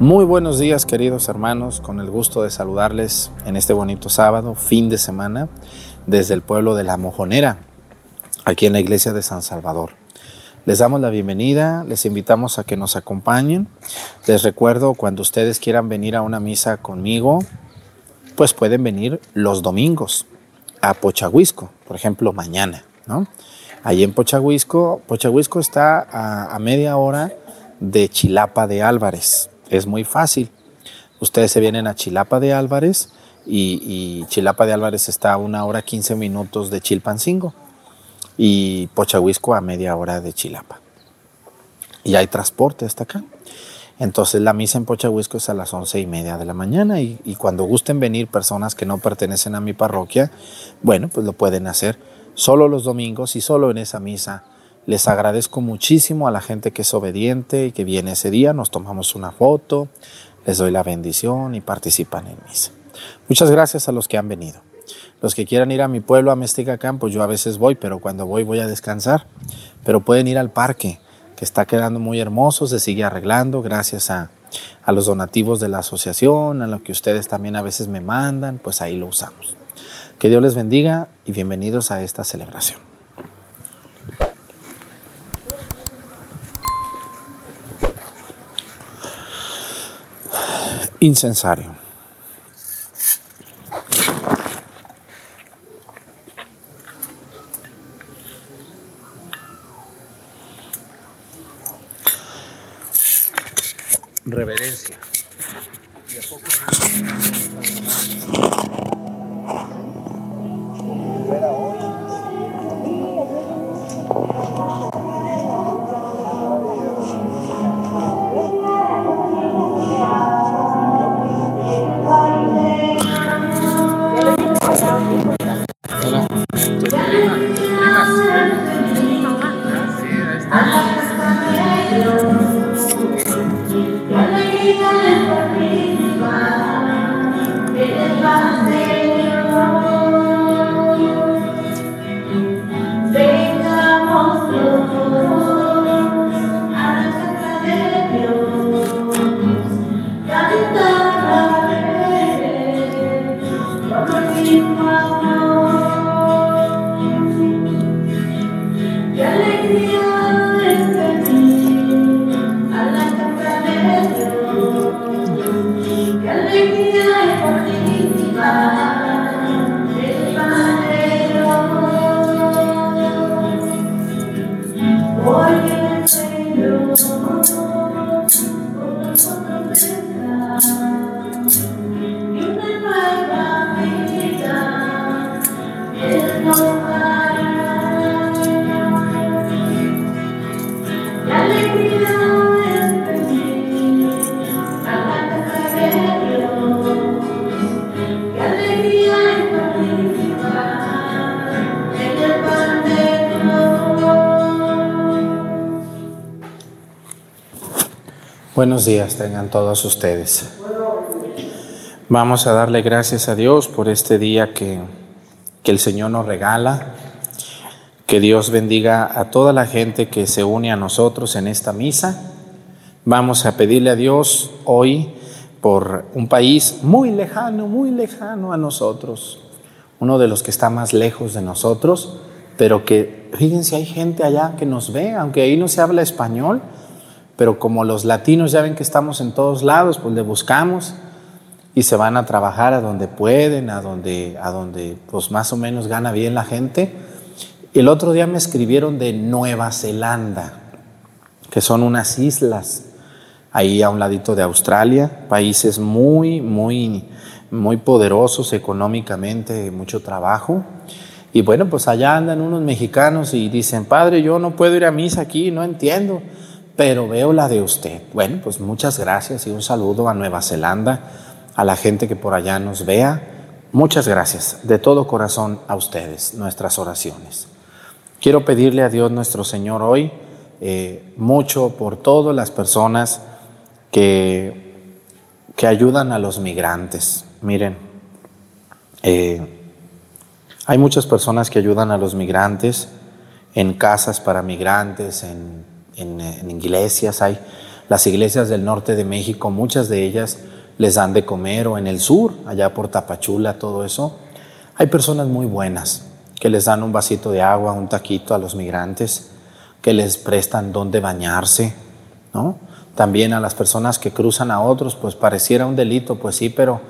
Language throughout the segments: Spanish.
Muy buenos días queridos hermanos, con el gusto de saludarles en este bonito sábado, fin de semana, desde el pueblo de La Mojonera, aquí en la iglesia de San Salvador. Les damos la bienvenida, les invitamos a que nos acompañen. Les recuerdo, cuando ustedes quieran venir a una misa conmigo, pues pueden venir los domingos a Pochahuisco, por ejemplo, mañana, ¿no? Allí en Pochahuisco, Pochahuisco está a, a media hora de Chilapa de Álvarez es muy fácil. Ustedes se vienen a Chilapa de Álvarez y, Chilapa de Álvarez está a una hora 15 minutos de Chilpancingo y Pochahuisco a media hora de Chilapa. Y hay transporte hasta acá. Entonces la misa en Pochahuisco es a las once y media de la mañana y, y, cuando gusten venir personas que no pertenecen a mi parroquia, bueno, pues lo pueden hacer solo los domingos y solo en esa misa les agradezco muchísimo a la gente que es obediente y que viene ese día. Nos tomamos una foto, les doy la bendición y participan en misa. Muchas gracias a los que han venido. Los que quieran ir a mi pueblo, a Mesticacán, pues yo a veces voy, pero cuando voy voy a descansar. Pero pueden ir al parque, que está quedando muy hermoso, se sigue arreglando gracias a, a los donativos de la asociación, a lo que ustedes también a veces me mandan, pues ahí lo usamos. Que Dios les bendiga y bienvenidos a esta celebración. Incensario. Reverencia. Tengan todos ustedes. Vamos a darle gracias a Dios por este día que, que, el Señor nos regala. Que Dios bendiga a toda la gente que se une a nosotros en esta misa. Vamos a pedirle a Dios hoy por un país muy lejano, muy lejano a nosotros. Uno de los que está más lejos de nosotros, pero que, fíjense, hay gente allá que nos ve, aunque ahí no se habla español pero como los latinos ya ven que estamos en todos lados, pues le buscamos y se van a trabajar a donde pueden, a donde, a donde pues más o menos gana bien la gente. El otro día me escribieron de Nueva Zelanda, que son unas islas ahí a un ladito de Australia, países muy, muy, muy poderosos económicamente, mucho trabajo. Y bueno, pues allá andan unos mexicanos y dicen, padre, yo no puedo ir a misa aquí, no entiendo pero veo la de usted. Bueno, pues muchas gracias y un saludo a Nueva Zelanda, a la gente que por allá nos vea. Muchas gracias de todo corazón a ustedes, nuestras oraciones. Quiero pedirle a Dios nuestro Señor hoy eh, mucho por todas las personas que, que ayudan a los migrantes. Miren, eh, hay muchas personas que ayudan a los migrantes en casas para migrantes, en en, iglesias, hay Las iglesias del norte de México, muchas de ellas les dan de comer o en el sur, allá por Tapachula, todo eso. Hay personas muy buenas que les dan un vasito de agua, un taquito a los migrantes, que les prestan donde bañarse, ¿no? También a las personas que cruzan a otros, pues pareciera un delito, pues sí, pero,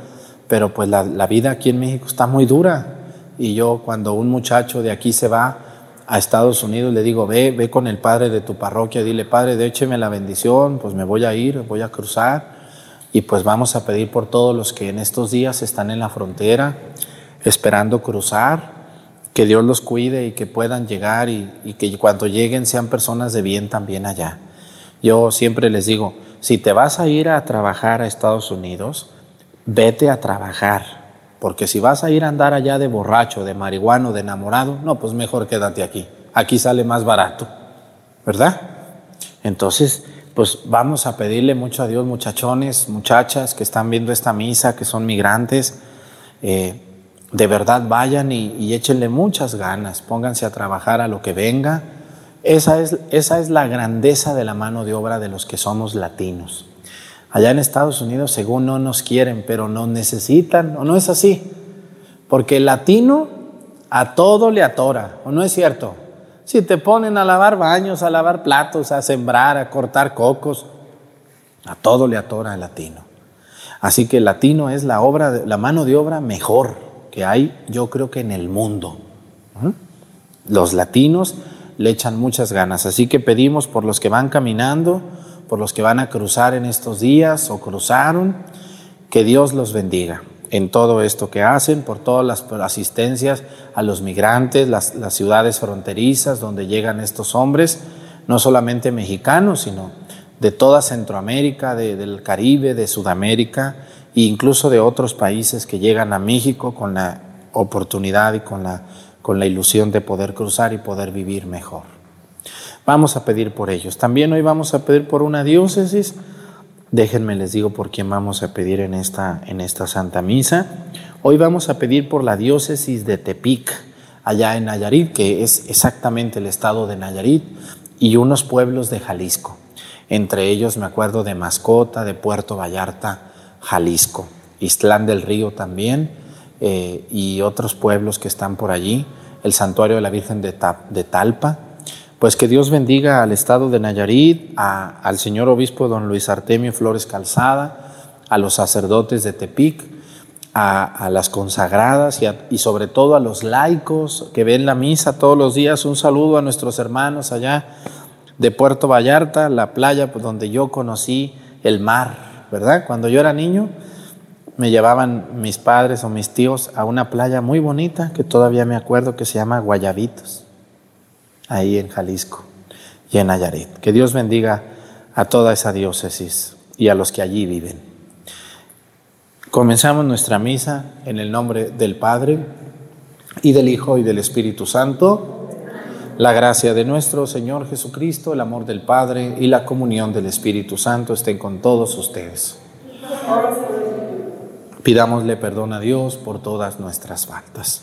pero pues la vida aquí en México está muy dura. Y yo cuando un muchacho de aquí se va a Estados Unidos, le digo, ve, ve con el padre de tu parroquia, dile, padre, décheme la bendición, pues me voy a ir, voy a cruzar. Y pues vamos a pedir por todos los que en estos días están en la frontera, esperando cruzar, que Dios los cuide y que puedan llegar y, que cuando lleguen sean personas de bien también allá. Yo siempre les digo, si te vas a ir a trabajar a Estados Unidos, vete a trabajar, porque si vas a ir a andar allá de borracho, de marihuano, de enamorado, no, pues mejor quédate aquí. Aquí sale más barato, ¿verdad? Entonces, pues vamos a pedirle mucho a Dios, muchachones, muchachas que están viendo esta misa, que son migrantes, eh, de verdad vayan y, y, échenle muchas ganas, pónganse a trabajar a lo que venga. Esa es, esa es la grandeza de la mano de obra de los que somos latinos. Allá en Estados Unidos, según no nos quieren, pero nos necesitan, ¿o no es así? Porque el latino a todo le atora, ¿o no es cierto? Si te ponen a lavar baños, a lavar platos, a sembrar, a cortar cocos, a todo le atora el latino. Así que el latino es la obra, la mano de obra mejor que hay, yo creo que en el mundo. Los latinos le echan muchas ganas, así que pedimos por los que van caminando, por los que van a cruzar en estos días o cruzaron, que Dios los bendiga en todo esto que hacen, por todas las asistencias a los migrantes, las, ciudades fronterizas donde llegan estos hombres, no solamente mexicanos, sino de toda Centroamérica, de, del Caribe, de Sudamérica e incluso de otros países que llegan a México con la oportunidad y con la, con la ilusión de poder cruzar y poder vivir mejor. Vamos a pedir por ellos. También hoy vamos a pedir por una diócesis. Déjenme les digo por quién vamos a pedir en esta, en esta Santa Misa. Hoy vamos a pedir por la diócesis de Tepic, allá en Nayarit, que es exactamente el estado de Nayarit, y unos pueblos de Jalisco. Entre ellos me acuerdo de Mascota, de Puerto Vallarta, Jalisco, Islán del Río también, eh, y otros pueblos que están por allí, el santuario de la Virgen de, Ta de Talpa. Pues que Dios bendiga al estado de Nayarit, al señor obispo don Luis Artemio Flores Calzada, a los sacerdotes de Tepic, a, las consagradas y, y, sobre todo a los laicos que ven la misa todos los días. Un saludo a nuestros hermanos allá de Puerto Vallarta, la playa donde yo conocí el mar, ¿verdad? Cuando yo era niño, me llevaban mis padres o mis tíos a una playa muy bonita que todavía me acuerdo que se llama Guayabitos, ahí en Jalisco y en Nayarit. Que Dios bendiga a toda esa diócesis y a los que allí viven. Comenzamos nuestra misa en el nombre del Padre y del Hijo y del Espíritu Santo. La gracia de nuestro Señor Jesucristo, el amor del Padre y la comunión del Espíritu Santo estén con todos ustedes. Pidámosle perdón a Dios por todas nuestras faltas.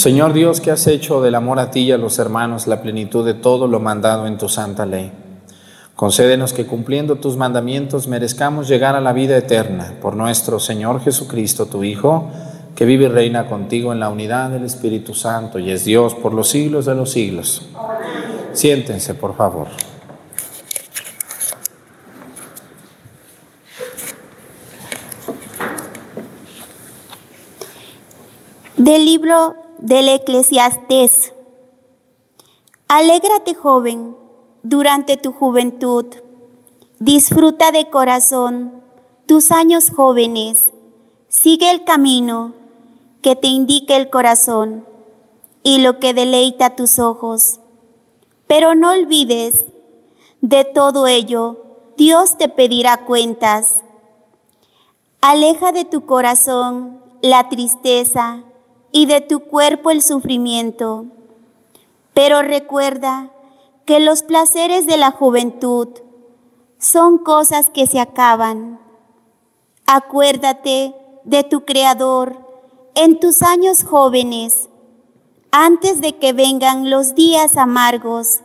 Señor Dios, que has hecho del amor a ti y a los hermanos la plenitud de todo lo mandado en tu santa ley. Concédenos que cumpliendo tus mandamientos merezcamos llegar a la vida eterna por nuestro Señor Jesucristo, tu Hijo, que vive y reina contigo en la unidad del Espíritu Santo y es Dios por los siglos de los siglos. Siéntense, por favor. Del libro del Eclesiastés. Alégrate, joven, durante tu juventud. Disfruta de corazón tus años jóvenes. Sigue el camino que te indique el corazón y lo que deleita tus ojos. Pero no olvides, de todo ello, Dios te pedirá cuentas. Aleja de tu corazón la tristeza y de tu cuerpo el sufrimiento. Pero recuerda que los placeres de la juventud son cosas que se acaban. Acuérdate de tu Creador en tus años jóvenes, antes de que vengan los días amargos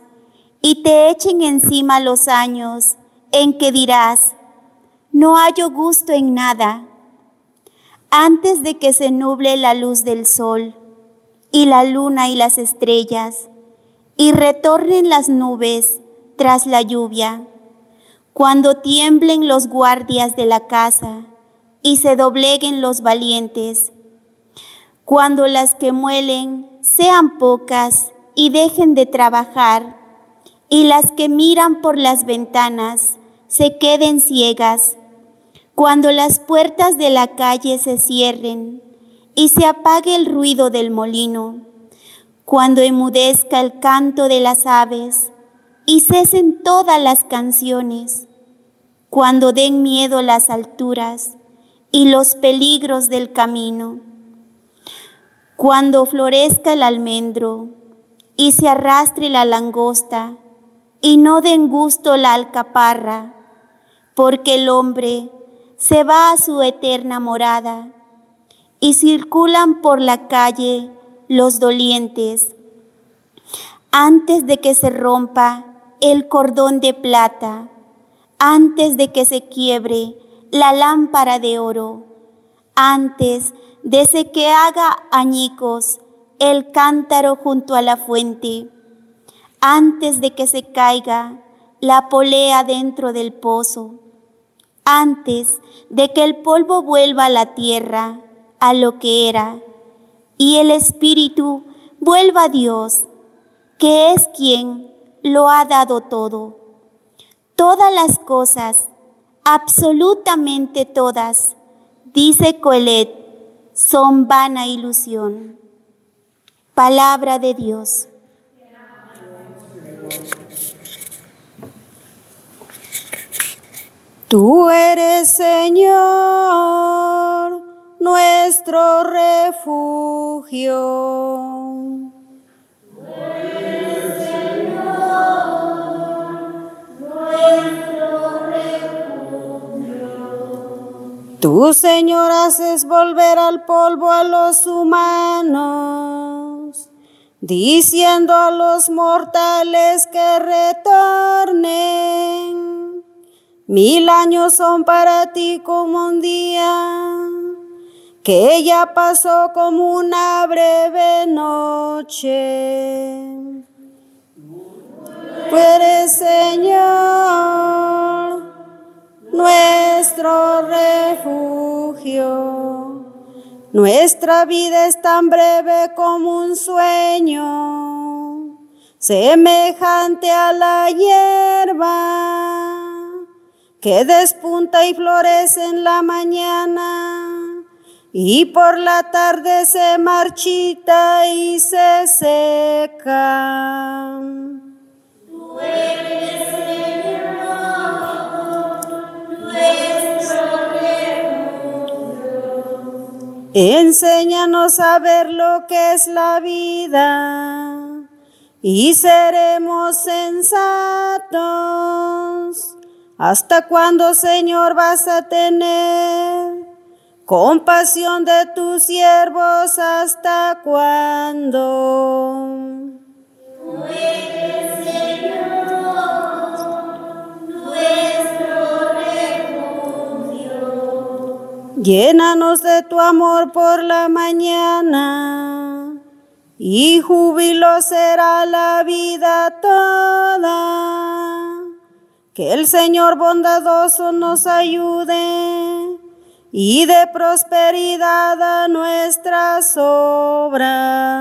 y te echen encima los años en que dirás, no hallo gusto en nada antes de que se nuble la luz del sol y la luna y las estrellas, y retornen las nubes tras la lluvia, cuando tiemblen los guardias de la casa y se dobleguen los valientes, cuando las que muelen sean pocas y dejen de trabajar, y las que miran por las ventanas se queden ciegas cuando las puertas de la calle se cierren y se apague el ruido del molino, cuando emudezca el canto de las aves y cesen todas las canciones, cuando den miedo las alturas y los peligros del camino, cuando florezca el almendro y se arrastre la langosta y no den gusto la alcaparra, porque el hombre se va a su eterna morada y circulan por la calle los dolientes. Antes de que se rompa el cordón de plata, antes de que se quiebre la lámpara de oro, antes de que haga añicos el cántaro junto a la fuente, antes de que se caiga la polea dentro del pozo antes de que el polvo vuelva a la tierra, a lo que era, y el Espíritu vuelva a Dios, que es quien lo ha dado todo. Todas las cosas, absolutamente todas, dice Coelet, son vana ilusión. Palabra de Dios. Tú eres Señor, nuestro refugio. Tú Señor. Tú, Señor, haces volver al polvo a los humanos, diciendo a los mortales que retornen Mil años son para ti como un día, que ya pasó como una breve noche. Tú eres Señor, nuestro refugio. Nuestra vida es tan breve como un sueño, semejante a la hierba que despunta y florece en la mañana y por la tarde se marchita y se seca. Tú eres Enséñanos a ver lo que es la vida y seremos sensatos ¿Hasta cuándo, Señor, vas a tener compasión de tus siervos hasta cuándo. Llénanos de tu amor por la mañana y júbilo será la vida toda. Que el Señor bondadoso nos ayude y de prosperidad a nuestras obras.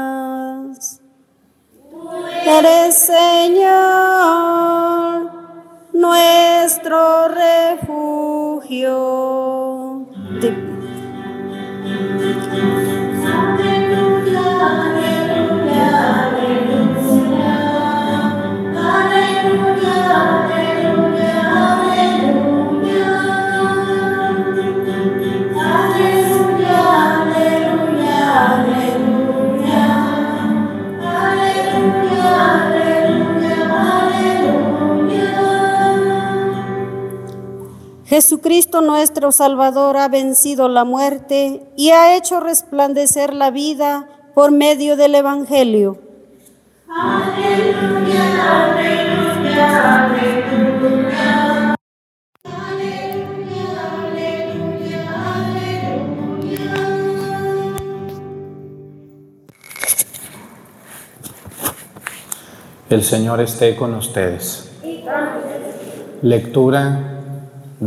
Eres Señor nuestro refugio. Nuestro Salvador ha vencido la muerte y ha hecho resplandecer la vida por medio del Evangelio. Aleluya, aleluya, aleluya. El Señor esté con ustedes. Lectura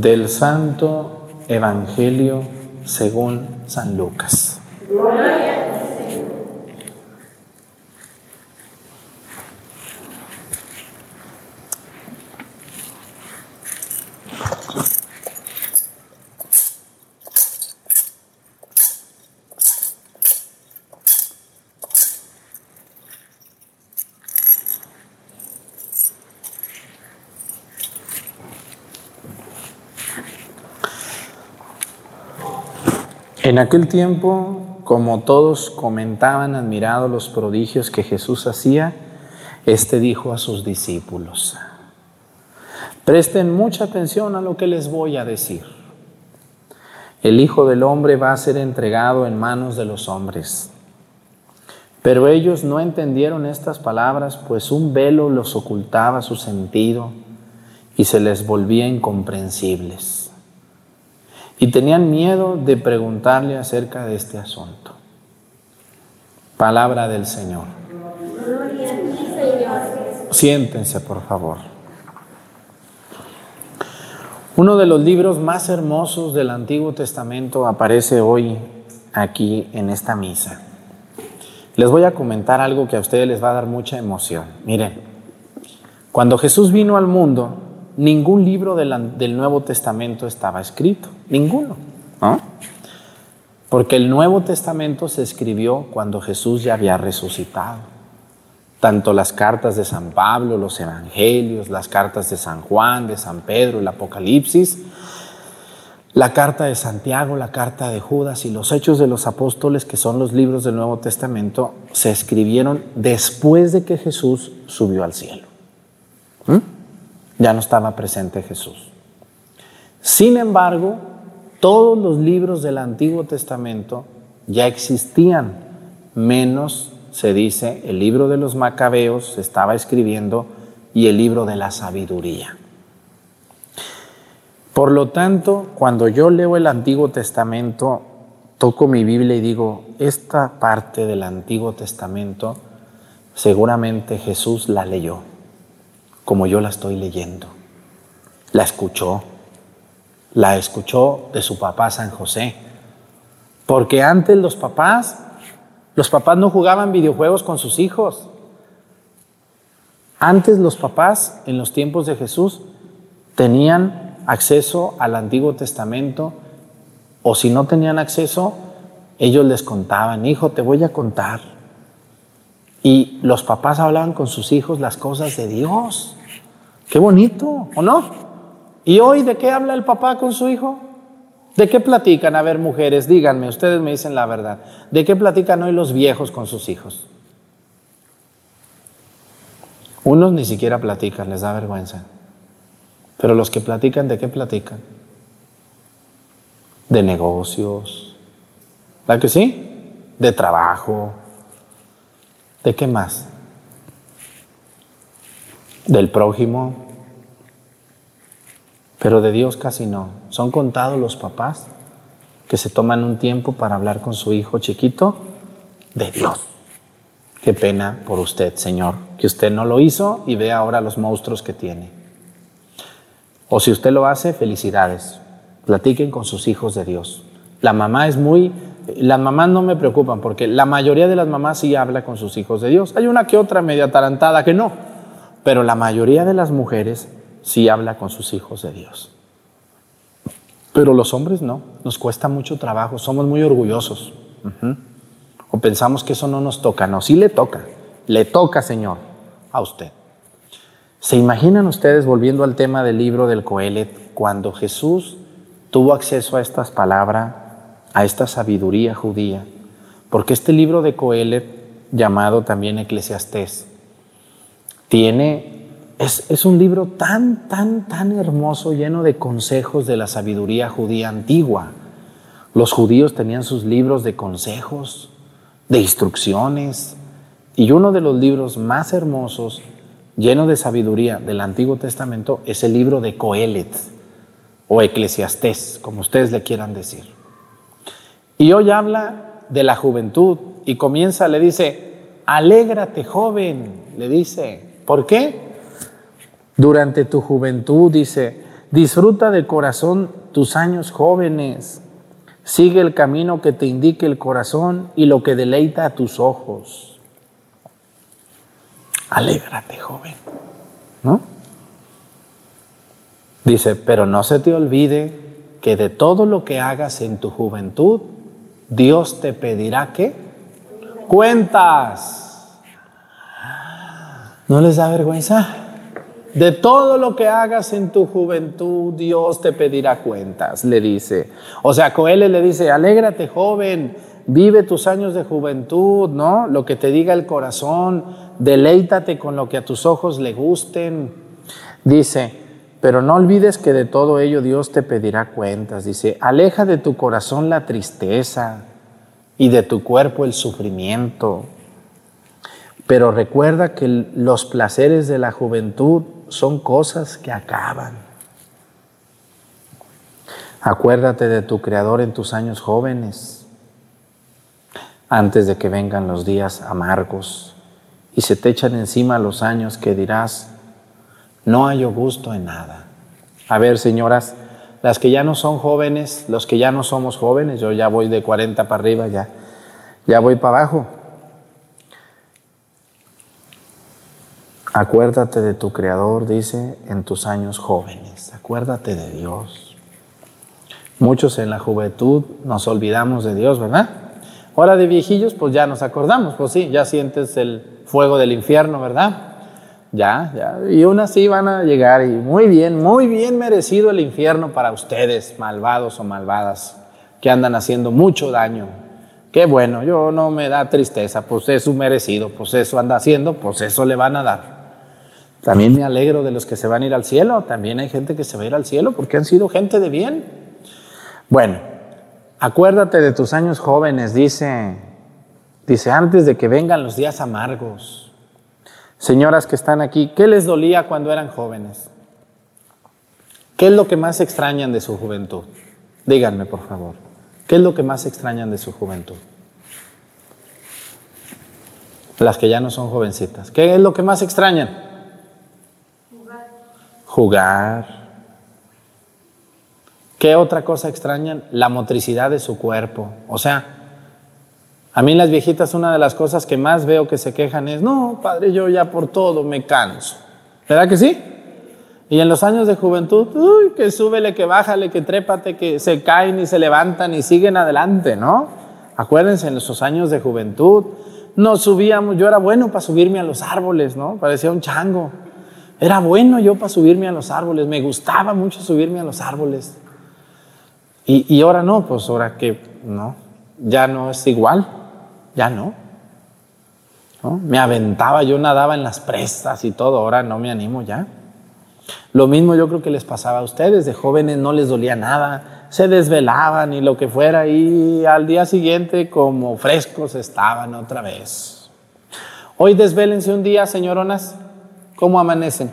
del Santo Evangelio según San Lucas. En aquel tiempo, como todos comentaban admirados los prodigios que Jesús hacía, éste dijo a sus discípulos, presten mucha atención a lo que les voy a decir. El Hijo del Hombre va a ser entregado en manos de los hombres. Pero ellos no entendieron estas palabras, pues un velo los ocultaba su sentido y se les volvía incomprensibles y tenían miedo de preguntarle acerca de este asunto. Palabra del Señor. Siéntense, por favor. Uno de los libros más hermosos del Antiguo Testamento aparece hoy aquí en esta misa. Les voy a comentar algo que a ustedes les va a dar mucha emoción. Miren, cuando Jesús vino al mundo, ningún libro del Nuevo Testamento estaba escrito, ninguno. Porque el Nuevo Testamento se escribió cuando Jesús ya había resucitado. Tanto las cartas de San Pablo, los Evangelios, las cartas de San Juan, de San Pedro, el Apocalipsis, la carta de Santiago, la carta de Judas y los Hechos de los Apóstoles, que son los libros del Nuevo Testamento, se escribieron después de que Jesús subió al cielo. ¿Mm? Ya no estaba presente Jesús. Sin embargo, todos los libros del Antiguo Testamento ya existían, menos se dice el libro de los Macabeos se estaba escribiendo y el libro de la sabiduría. Por lo tanto, cuando yo leo el Antiguo Testamento, toco mi Biblia y digo, esta parte del Antiguo Testamento seguramente Jesús la leyó como yo la estoy leyendo. La escuchó, la escuchó de su papá San José. Porque antes los papás, los papás no jugaban videojuegos con sus hijos. Antes los papás, en los tiempos de Jesús, tenían acceso al Antiguo Testamento o si no tenían acceso, ellos les contaban, hijo, te voy a contar. Y los papás hablaban con sus hijos las cosas de Dios. Qué bonito, ¿o no? ¿Y hoy de qué habla el papá con su hijo? ¿De qué platican? A ver, mujeres, díganme, ustedes me dicen la verdad. ¿De qué platican hoy los viejos con sus hijos? Unos ni siquiera platican, les da vergüenza. Pero los que platican, ¿de qué platican? De negocios, ¿Verdad que sí? De trabajo. ¿De qué más? Del prójimo. Pero de Dios casi no. Son contados los papás que se toman un tiempo para hablar con su hijo chiquito de Dios. Qué pena por usted, Señor, que usted no lo hizo y ve ahora los monstruos que tiene. O si usted lo hace, felicidades. Platiquen con sus hijos de Dios. La mamá es muy... Las mamás no me preocupan porque la mayoría de las mamás sí habla con sus hijos de Dios. Hay una que otra media tarantada que no, pero la mayoría de las mujeres sí habla con sus hijos de Dios. Pero los hombres no, nos cuesta mucho trabajo, somos muy orgullosos. O pensamos que eso no nos toca. No, sí le toca. Le toca, Señor, a usted. ¿Se imaginan ustedes, volviendo al tema del libro del Coelet, cuando Jesús tuvo acceso a estas palabras, a esta sabiduría judía? Porque este libro de Coelet, llamado también Eclesiastés, tiene, es, es un libro tan, tan, tan hermoso, lleno de consejos de la sabiduría judía antigua. Los judíos tenían sus libros de consejos, de instrucciones. Y uno de los libros más hermosos, lleno de sabiduría del Antiguo Testamento, es el libro de Coelet o Eclesiastés, como ustedes le quieran decir. Y hoy habla de la juventud y comienza, le dice, alégrate joven, le dice. ¿Por qué? Durante tu juventud, dice, disfruta de corazón tus años jóvenes Sigue el camino que te indique el corazón y lo que deleita a tus ojos. Alégrate, joven. ¿No? Dice, pero no se te olvide que de todo lo que hagas en tu juventud, Dios te pedirá que cuentas. ¿No les da vergüenza? De todo lo que hagas en tu juventud, Dios te pedirá cuentas, le dice. O sea, Coelho le dice, alégrate joven, vive tus años de juventud, ¿no? Lo que te diga el corazón, deleítate con lo que a tus ojos le gusten. Dice, pero no olvides que de todo ello Dios te pedirá cuentas. Dice, aleja de tu corazón la tristeza y de tu cuerpo el sufrimiento. Pero recuerda que los placeres de la juventud son cosas que acaban. Acuérdate de tu Creador en tus años jóvenes, antes de que vengan los días amargos y se te echan encima los años que dirás, no hallo gusto en nada. A ver, señoras, las que ya no son jóvenes, los que ya no somos jóvenes, yo ya voy de 40 para arriba, ya, ya voy para abajo. Acuérdate de tu Creador, dice, en tus años jóvenes. Acuérdate de Dios. Muchos en la juventud nos olvidamos de Dios, ¿verdad? Ahora de viejillos, pues ya nos acordamos, pues sí, ya sientes el fuego del infierno, ¿verdad? Ya, ya. Y aún así van a llegar y muy bien, muy bien merecido el infierno para ustedes, malvados o malvadas, que andan haciendo mucho daño. Qué bueno, yo no me da tristeza, pues es su merecido, pues eso anda haciendo, pues eso le van a dar. También me alegro de los que se van a ir al cielo. También hay gente que se va a ir al cielo porque han sido gente de bien. Bueno, acuérdate de tus años jóvenes, dice, dice, antes de que vengan los días amargos. Señoras que están aquí, ¿qué les dolía cuando eran jóvenes? ¿Qué es lo que más extrañan de su juventud? Díganme, por favor. ¿Qué es lo que más extrañan de su juventud? Las que ya no son jovencitas. ¿Qué es lo que más extrañan? Jugar. ¿Qué otra cosa extrañan? La motricidad de su cuerpo. O sea, a mí las viejitas una de las cosas que más veo que se quejan es, no, padre, yo ya por todo me canso. ¿Verdad que sí? Y en los años de juventud, uy, que súbele, que bájale, que trépate, que se caen y se levantan y siguen adelante, ¿no? Acuérdense, en esos años de juventud, nos subíamos, yo era bueno para subirme a los árboles, ¿no? Parecía un chango. Era bueno yo para subirme a los árboles, me gustaba mucho subirme a los árboles. Y, ahora no, pues ahora que no, ya no es igual, ya no. Me aventaba, yo nadaba en las prestas y todo, ahora no me animo ya. Lo mismo yo creo que les pasaba a ustedes, de jóvenes no les dolía nada, se desvelaban y lo que fuera y al día siguiente como frescos estaban otra vez. Hoy desvélense un día, señoronas, ¿cómo amanecen?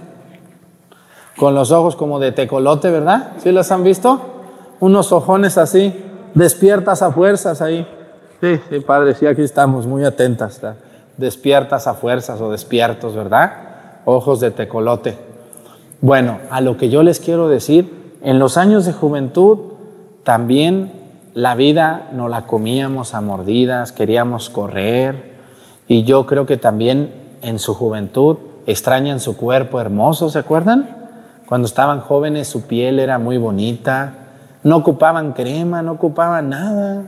Con los ojos como de tecolote, ¿verdad? ¿Sí los han visto? Unos ojones así, despiertas a fuerzas ahí. Sí, sí, padre, sí, aquí estamos, muy atentas. Despiertas a fuerzas o despiertos, ¿verdad? Ojos de tecolote. Bueno, a lo que yo les quiero decir, en los años de juventud también la vida no la comíamos a mordidas, queríamos correr y yo creo que también en su juventud extrañan su cuerpo hermoso, ¿se acuerdan? Cuando estaban jóvenes su piel era muy bonita, no ocupaban crema, no ocupaban nada,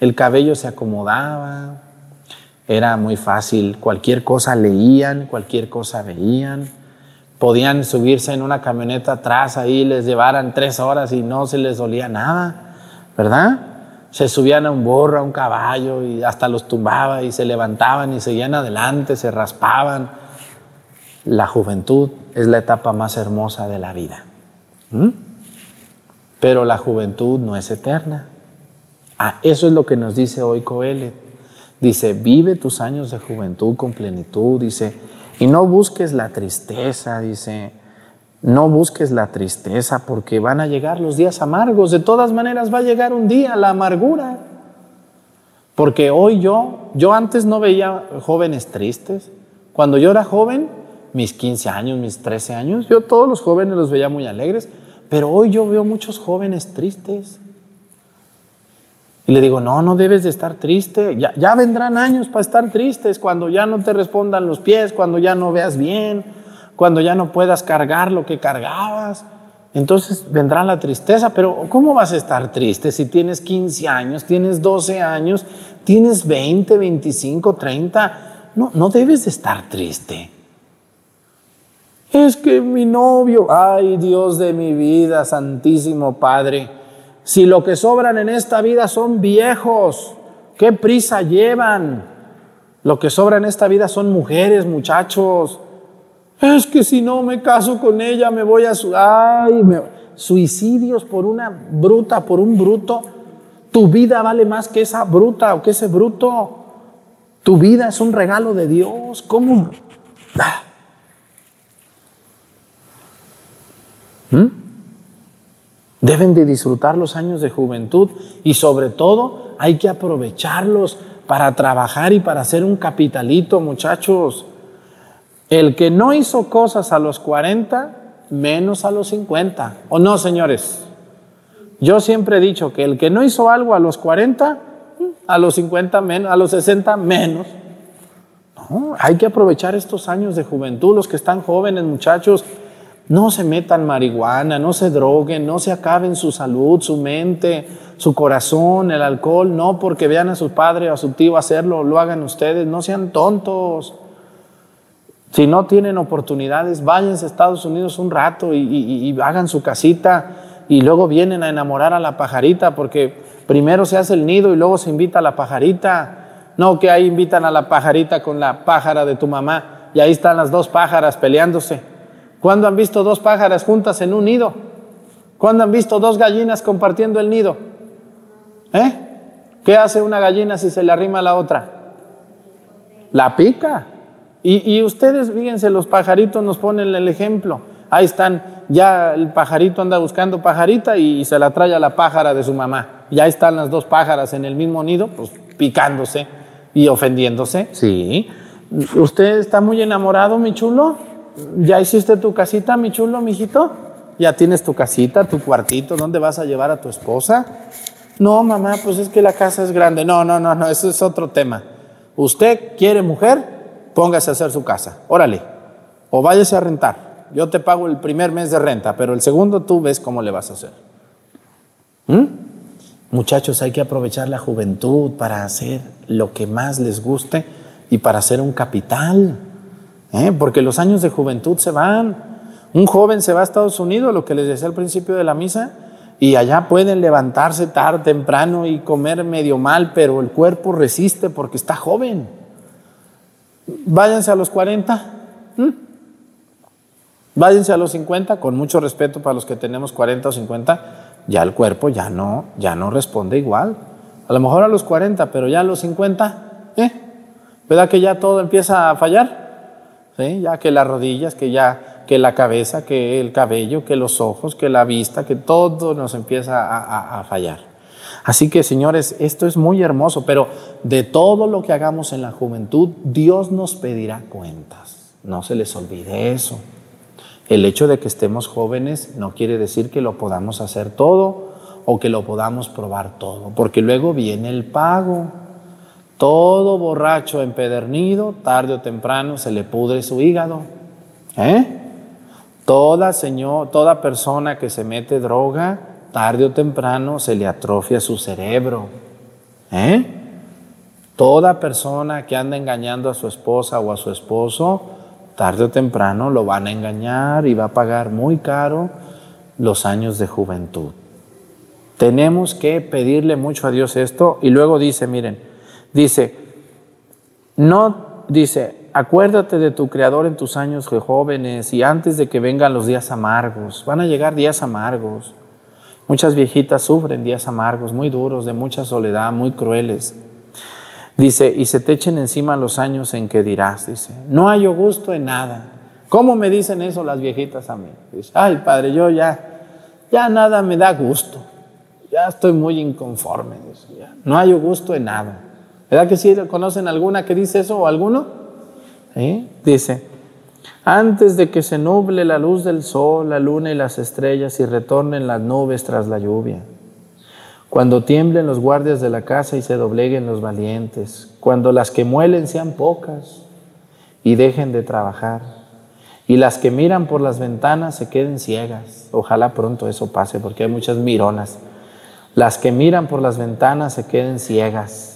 el cabello se acomodaba, era muy fácil, cualquier cosa leían, cualquier cosa veían podían subirse en una camioneta atrás ahí, les llevaran tres horas y no se les dolía nada, ¿verdad? Se subían a un burro, a un caballo y hasta los tumbaba y se levantaban y seguían adelante, se raspaban. La juventud es la etapa más hermosa de la vida. Pero la juventud no es eterna. Ah, eso es lo que nos dice hoy Coelet. Dice, vive tus años de juventud con plenitud. Dice, y no busques la tristeza, dice, no busques la tristeza porque van a llegar los días amargos. De todas maneras va a llegar un día la amargura. Porque hoy yo, yo antes no veía jóvenes tristes. Cuando yo era joven, mis 15 años, mis 13 años, yo todos los jóvenes los veía muy alegres. Pero hoy yo veo muchos jóvenes tristes. Y le digo, no, no debes de estar triste. Ya, ya, vendrán años para estar tristes, cuando ya no te respondan los pies, cuando ya no veas bien, cuando ya no puedas cargar lo que cargabas. Entonces vendrá la tristeza, pero ¿cómo vas a estar triste si tienes 15 años, tienes 12 años, tienes 20, 25, 30? No, no debes de estar triste. Es que mi novio, ay Dios de mi vida, Santísimo Padre, si lo que sobran en esta vida son viejos, ¿qué prisa llevan? Lo que sobra en esta vida son mujeres, muchachos. Es que si no me caso con ella me voy a... Su Ay, suicidios por una bruta, por un bruto. Tu vida vale más que esa bruta o que ese bruto. Tu vida es un regalo de Dios. ¿Cómo? Ah. ¿Mm? Deben de disfrutar los años de juventud y sobre todo hay que aprovecharlos para trabajar y para hacer un capitalito, muchachos. El que no hizo cosas a los 40, menos a los 50. ¿O no, señores? Yo siempre he dicho que el que no hizo algo a los 40, a los 50 menos, a los 60 menos. hay que aprovechar estos años de juventud, los que están jóvenes, muchachos. No se metan marihuana, no se droguen, no se acaben su salud, su mente, su corazón, el alcohol, no porque vean a su padre o a su tío hacerlo, lo hagan ustedes, no sean tontos. Si no tienen oportunidades, váyanse a Estados Unidos un rato y, hagan su casita y luego vienen a enamorar a la pajarita porque primero se hace el nido y luego se invita a la pajarita. No que ahí invitan a la pajarita con la pájara de tu mamá y ahí están las dos pájaras peleándose. ¿Cuándo han visto dos pájaras juntas en un nido? ¿Cuándo han visto dos gallinas compartiendo el nido? ¿Eh? ¿Qué hace una gallina si se le arrima a la otra? La pica. Y, ustedes, fíjense, los pajaritos nos ponen el ejemplo. Ahí están, ya el pajarito anda buscando pajarita y se la trae a la pájara de su mamá. Ya están las dos pájaras en el mismo nido, pues picándose y ofendiéndose. Sí. ¿Usted está muy enamorado, mi chulo? ¿Ya hiciste tu casita, mi chulo, mijito? ¿Ya tienes tu casita, tu cuartito? ¿Dónde vas a llevar a tu esposa? No, mamá, pues es que la casa es grande. No, no, no, no, ese es otro tema. Usted quiere mujer, póngase a hacer su casa. Órale. O váyase a rentar. Yo te pago el primer mes de renta, pero el segundo tú ves cómo le vas a hacer. ¿Mm? Muchachos, hay que aprovechar la juventud para hacer lo que más les guste y para hacer un capital. ¿Eh? porque los años de juventud se van. Un joven se va a Estados Unidos, lo que les decía al principio de la misa, y allá pueden levantarse tarde, temprano y comer medio mal, pero el cuerpo resiste porque está joven. Váyanse a los 40, váyanse a los 50, con mucho respeto para los que tenemos 40 o 50, ya el cuerpo ya no, ya no responde igual. A lo mejor a los 40, pero ya a los 50, ¿eh? ¿Verdad que ya todo empieza a fallar? Ya que las rodillas, que ya, que la cabeza, que el cabello, que los ojos, que la vista, que todo nos empieza a fallar. Así que, señores, esto es muy hermoso, pero de todo lo que hagamos en la juventud, Dios nos pedirá cuentas. No se les olvide eso. El hecho de que estemos jóvenes no quiere decir que lo podamos hacer todo o que lo podamos probar todo, porque luego viene el pago. Todo borracho empedernido, tarde o temprano se le pudre su hígado. ¿Eh? Toda, señor, toda persona que se mete droga, tarde o temprano se le atrofia su cerebro. ¿Eh? Toda persona que anda engañando a su esposa o a su esposo, tarde o temprano lo van a engañar y va a pagar muy caro los años de juventud. Tenemos que pedirle mucho a Dios esto y luego dice, miren, dice, no, dice, acuérdate de tu Creador en tus años jóvenes y antes de que vengan los días amargos. Van a llegar días amargos. Muchas viejitas sufren días amargos, muy duros, de mucha soledad, muy crueles. Dice, y se te echen encima los años en que dirás, dice, no hay gusto en nada. ¿Cómo me dicen eso las viejitas a mí? Dice, ay padre, yo ya, ya nada me da gusto, ya estoy muy inconforme, dice, no hay gusto en nada. ¿Verdad que sí conocen alguna que dice eso o alguno? Dice, antes de que se nuble la luz del sol, la luna y las estrellas y retornen las nubes tras la lluvia cuando tiemblen los guardias de la casa y se dobleguen los valientes, cuando las que muelen sean pocas y dejen de trabajar, y las que miran por las ventanas se queden ciegas. Ojalá pronto eso pase, porque hay muchas mironas. Las que miran por las ventanas se queden ciegas.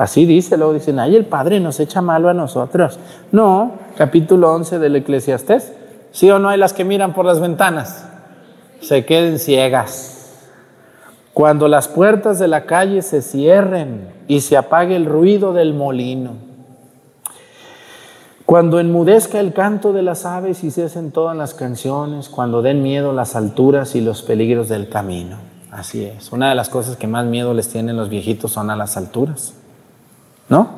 Así dice, luego dicen, ay, el Padre nos echa malo a nosotros. No, capítulo 11 del Eclesiastés. ¿Sí o no hay las que miran por las ventanas? Se queden ciegas. Cuando las puertas de la calle se cierren y se apague el ruido del molino. Cuando enmudezca el canto de las aves y cesen todas las canciones, cuando den miedo las alturas y los peligros del camino. Así es. Una de las cosas que más miedo les tienen los viejitos son a las alturas. ¿No?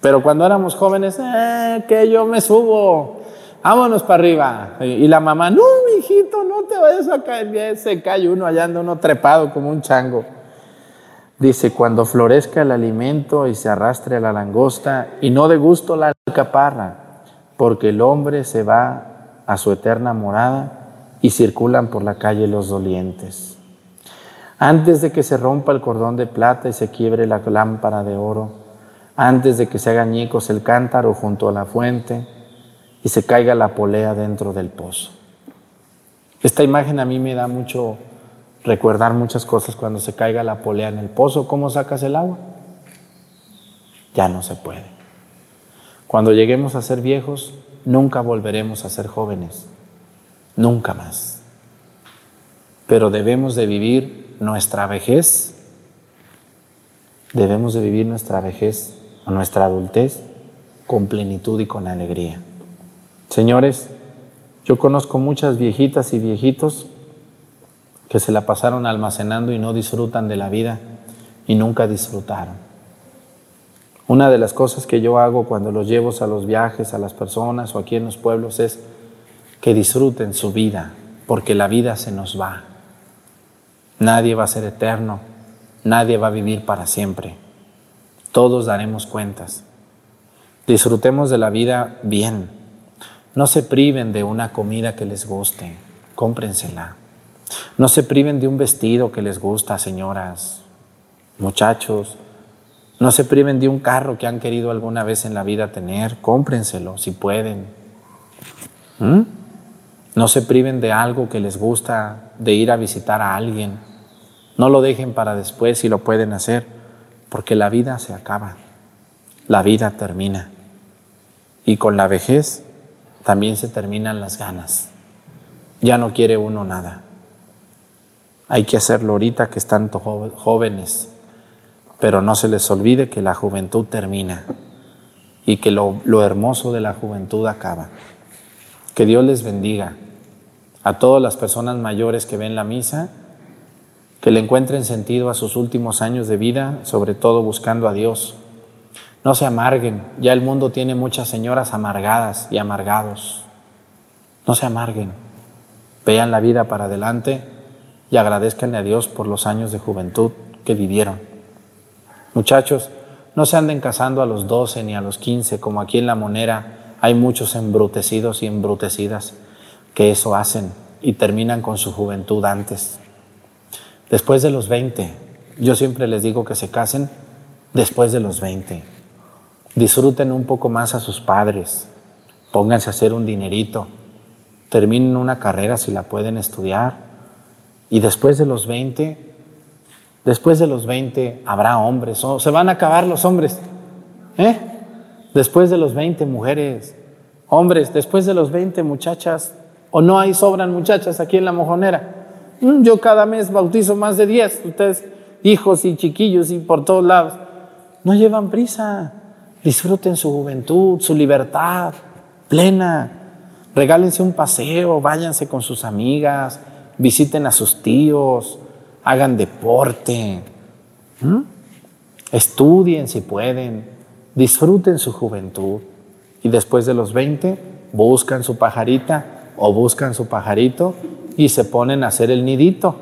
Pero cuando éramos jóvenes, eh, que yo me subo vámonos para arriba. Y la mamá, no, hijito, no te vayas a caer bien. Se cae uno, allá anda uno trepado como un chango. Dice, cuando florezca el alimento y se arrastre la langosta y no de gusto la alcaparra, porque el hombre se va a su eterna morada y circulan por la calle los dolientes. Antes de que se rompa el cordón de plata y se quiebre la lámpara de oro, antes de que se haga añicos el cántaro junto a la fuente, y se caiga la polea dentro del pozo. Esta imagen a mí me da mucho recordar muchas cosas cuando se caiga la polea en el pozo. ¿Cómo sacas el agua? Ya no se puede. Cuando lleguemos a ser viejos, nunca volveremos a ser jóvenes. Nunca más. Pero debemos de vivir nuestra vejez. Debemos de vivir nuestra vejez o nuestra adultez con plenitud y con alegría. Señores, yo conozco muchas viejitas y viejitos que se la pasaron almacenando y no disfrutan de la vida y nunca disfrutaron. Una de las cosas que yo hago cuando los llevo a los viajes, a las personas o aquí en los pueblos es que disfruten su vida, porque la vida se nos va. Nadie va a ser eterno, nadie va a vivir para siempre. Todos daremos cuentas. Disfrutemos de la vida bien no se priven de una comida que les guste, cómprensela. No se priven de un vestido que les gusta, señoras, muchachos. No se priven de un carro que han querido alguna vez en la vida tener, cómprenselo si pueden. ¿Mm? No se priven de algo que les gusta, de ir a visitar a alguien. No lo dejen para después si lo pueden hacer, porque la vida se acaba, la vida termina. Y con la vejez también se terminan las ganas. Ya no quiere uno nada. Hay que hacerlo ahorita que están jóvenes, pero no se les olvide que la juventud termina y que lo, lo hermoso de la juventud acaba. Que Dios les bendiga. A todas las personas mayores que ven la misa, que le encuentren sentido a sus últimos años de vida, sobre todo buscando a Dios. No se amarguen, ya el mundo tiene muchas señoras amargadas y amargados. No se amarguen, vean la vida para adelante y agradezcan a Dios por los años de juventud que vivieron. Muchachos, no se anden casando a los 12 ni a los 15, como aquí en La Monera hay muchos embrutecidos y embrutecidas que eso hacen y terminan con su juventud antes. Después de los 20, yo siempre les digo que se casen después de los 20. Disfruten un poco más a sus padres, pónganse a hacer un dinerito, terminen una carrera si la pueden estudiar. Y después de los 20, después de los 20 habrá hombres, se van a acabar los hombres, ¿eh? Después de los 20 mujeres, hombres, después de los 20 muchachas, o no hay sobran muchachas aquí en la mojonera. Mm, yo cada mes bautizo más de 10, ustedes, hijos y chiquillos y por todos lados. No llevan prisa, disfruten su juventud, su libertad plena. Regálense un paseo, váyanse con sus amigas, visiten a sus tíos, hagan deporte, estudien si pueden, disfruten su juventud. Y después de los 20 buscan su pajarita o buscan su pajarito y se ponen a hacer el nidito.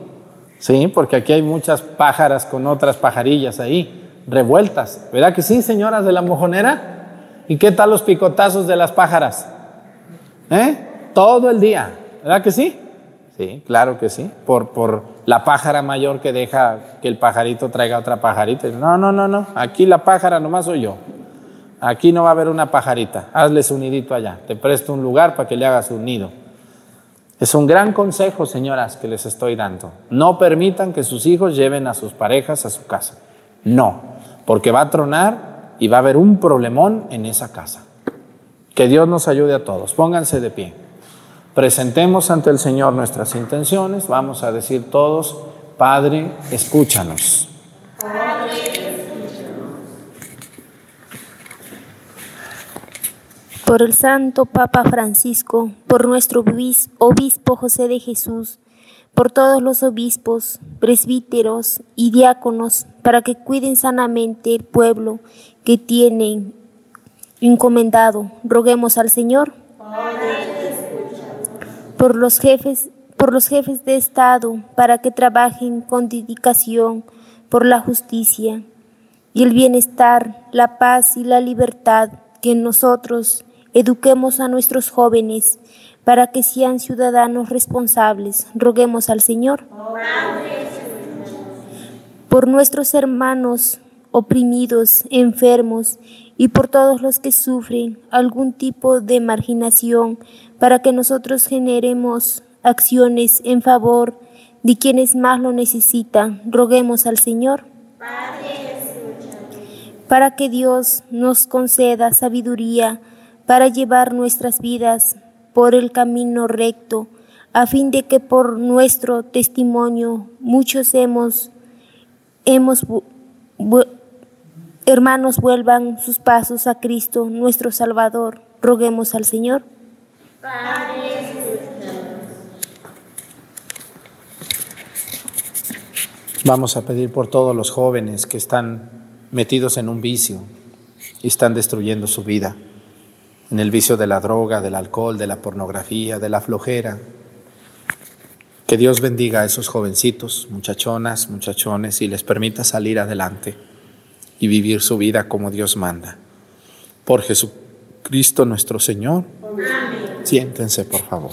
Sí, porque aquí hay muchas pájaras con otras pajarillas ahí, revueltas. ¿Verdad que sí, señoras de la mojonera? ¿Y qué tal los picotazos de las pájaras? ¿Eh? Todo el día. ¿Verdad que sí? Sí, claro que sí. Por, por la pájara mayor que deja que el pajarito traiga otra pajarita. No, no, no, no. Aquí la pájara nomás soy yo. Aquí no va a haber una pajarita. Hazle su nidito allá. Te presto un lugar para que le hagas un nido. Es un gran consejo, señoras, que les estoy dando. No permitan que sus hijos lleven a sus parejas a su casa. No, porque va a tronar y va a haber un problemón en esa casa. Que Dios nos ayude a todos. Pónganse de pie. Presentemos ante el Señor nuestras intenciones. Vamos a decir todos, Padre, escúchanos. Por el Santo Papa Francisco, por nuestro obispo José de Jesús, por todos los obispos, presbíteros y diáconos, para que cuiden sanamente el pueblo que tienen encomendado. Roguemos al Señor. Por los jefes, por los jefes de Estado, para que trabajen con dedicación por la justicia y el bienestar, la paz y la libertad que nosotros Eduquemos a nuestros jóvenes para que sean ciudadanos responsables. Roguemos al Señor. Por nuestros hermanos oprimidos, enfermos y por todos los que sufren algún tipo de marginación, para que nosotros generemos acciones en favor de quienes más lo necesitan. Roguemos al Señor. para que Dios nos conceda sabiduría para llevar nuestras vidas por el camino recto, a fin de que por nuestro testimonio muchos hemos, hermanos vuelvan sus pasos a Cristo, nuestro Salvador. Roguemos al Señor. Vamos a pedir por todos los jóvenes que están metidos en un vicio y están destruyendo su vida en el vicio de la droga, del alcohol, de la pornografía, de la flojera. Que Dios bendiga a esos jovencitos, muchachonas, muchachones y les permita salir adelante y vivir su vida como Dios manda. Por Jesucristo nuestro Señor. Siéntense, por favor.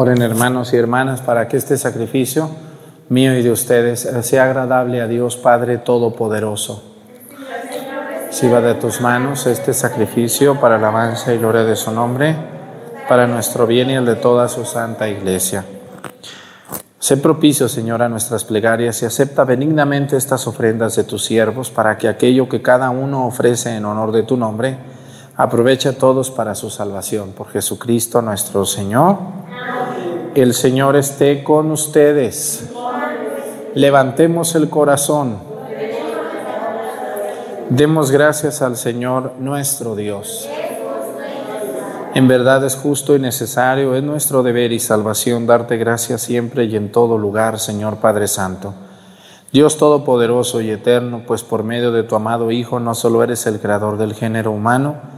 Oren hermanos y hermanas para que este sacrificio mío y de ustedes sea agradable a Dios Padre Todopoderoso. Va de tus manos este sacrificio para alabanza y gloria de su nombre, para nuestro bien y el de toda su santa iglesia. Sé propicio, Señor, a nuestras plegarias y acepta benignamente estas ofrendas de tus siervos para que aquello que cada uno ofrece en honor de tu nombre, aproveche a todos para su salvación. Por Jesucristo nuestro Señor. El Señor esté con ustedes. Levantemos el corazón. Demos gracias al Señor nuestro Dios. En verdad es justo y necesario, es nuestro deber y salvación darte gracias siempre y en todo lugar, Señor Padre Santo. Dios Todopoderoso y Eterno, pues por medio de tu amado Hijo no solo eres el creador del género humano,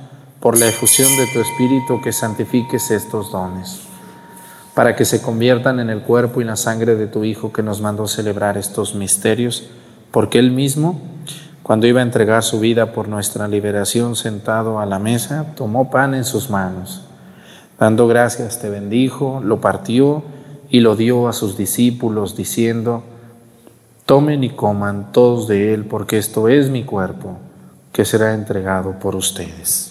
por la efusión de tu Espíritu que santifiques estos dones, para que se conviertan en el cuerpo y la sangre de tu Hijo que nos mandó celebrar estos misterios, porque Él mismo, cuando iba a entregar su vida por nuestra liberación sentado a la mesa, tomó pan en sus manos. Dando gracias te bendijo, lo partió y lo dio a sus discípulos, diciendo, Tomen y coman todos de él, porque esto es mi cuerpo, que será entregado por ustedes.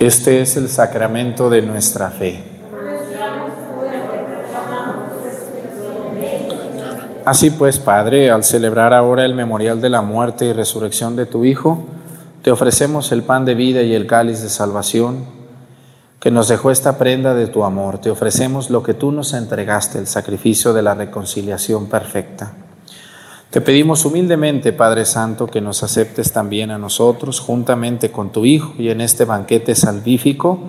Este es el sacramento de nuestra fe. Así pues, Padre, al celebrar ahora el memorial de la muerte y resurrección de tu Hijo, te ofrecemos el pan de vida y el cáliz de salvación que nos dejó esta prenda de tu amor. Te ofrecemos lo que tú nos entregaste, el sacrificio de la reconciliación perfecta. Te pedimos humildemente, Padre Santo, que nos aceptes también a nosotros, juntamente con tu Hijo, y en este banquete salvífico,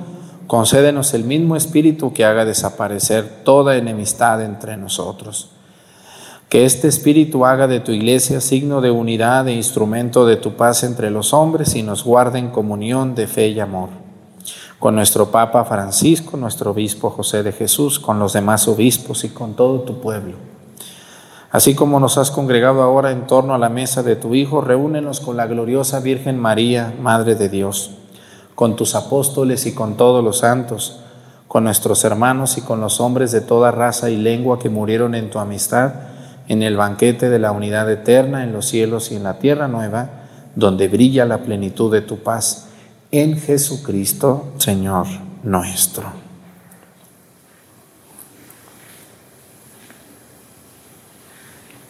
concédenos el mismo espíritu que haga desaparecer toda enemistad entre nosotros. Que este espíritu haga de tu iglesia signo de unidad e instrumento de tu paz entre los hombres y nos guarde en comunión de fe y amor. Con nuestro Papa Francisco, nuestro obispo José de Jesús, con los demás obispos y con todo tu pueblo Así como nos has congregado ahora en torno a la mesa de tu Hijo, reúnenos con la gloriosa Virgen María, Madre de Dios, con tus apóstoles y con todos los santos, con nuestros hermanos y con los hombres de toda raza y lengua que murieron en tu amistad, en el banquete de la unidad eterna en los cielos y en la tierra nueva, donde brilla la plenitud de tu paz, en Jesucristo, Señor nuestro.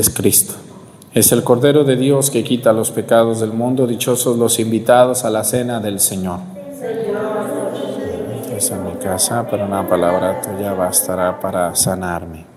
Es Cristo. Es el Cordero de Dios que quita los pecados del mundo. Dichosos los invitados a la cena del Señor. Es en mi casa, pero una palabra tuya bastará para sanarme.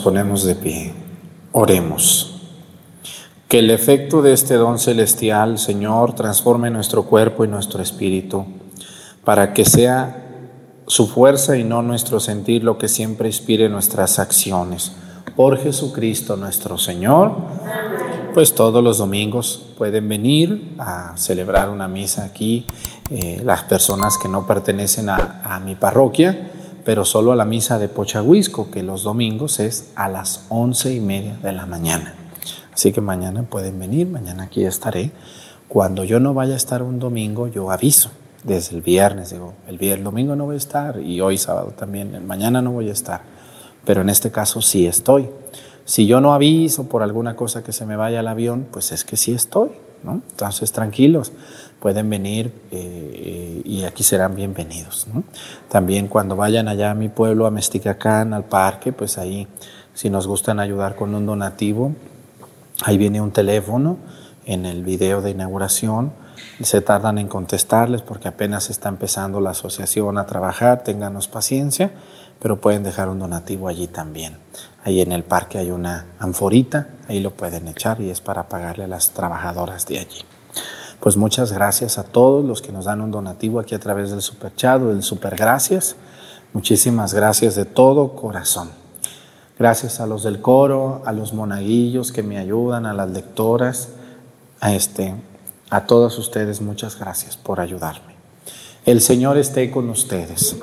Ponemos de pie. Oremos. Que el efecto de este don celestial, Señor, transforme nuestro cuerpo y nuestro espíritu, para que sea su fuerza y no nuestro sentir lo que siempre inspire nuestras acciones. Por Jesucristo nuestro Señor, pues todos los domingos pueden venir a celebrar una misa aquí eh, las personas que no pertenecen a, a mi parroquia pero solo a la misa de Pochahuisco, que los domingos es a las once y media de la mañana. Así que mañana pueden venir, mañana aquí estaré. Cuando yo no vaya a estar un domingo, yo aviso desde el viernes, digo, el, viernes, domingo no voy a estar y hoy sábado también, mañana no voy a estar, pero en este caso sí estoy. Si yo no aviso por alguna cosa que se me vaya al avión, pues es que sí estoy, ¿no? Entonces tranquilos, pueden venir eh, y aquí serán bienvenidos. También cuando vayan allá a mi pueblo, a Mesticacán, al parque, pues ahí, si nos gustan ayudar con un donativo, ahí viene un teléfono en el video de inauguración. Se tardan en contestarles porque apenas está empezando la asociación a trabajar, ténganos paciencia, pero pueden dejar un donativo allí también. Ahí en el parque hay una anforita, ahí lo pueden echar y es para pagarle a las trabajadoras de allí. Pues muchas gracias a todos los que nos dan un donativo aquí a través del Super del Super Gracias. Muchísimas gracias de todo corazón. Gracias a los del coro, a los monaguillos que me ayudan, a las lectoras, a este, a todos ustedes muchas gracias por ayudarme. El Señor esté con ustedes.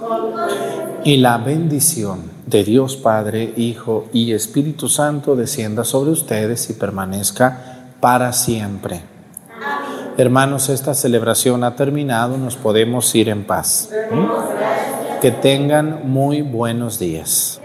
Y la bendición de Dios Padre, Hijo y Espíritu Santo descienda sobre ustedes y permanezca para siempre. Hermanos, esta celebración ha terminado, nos podemos ir en paz. Que tengan muy buenos días.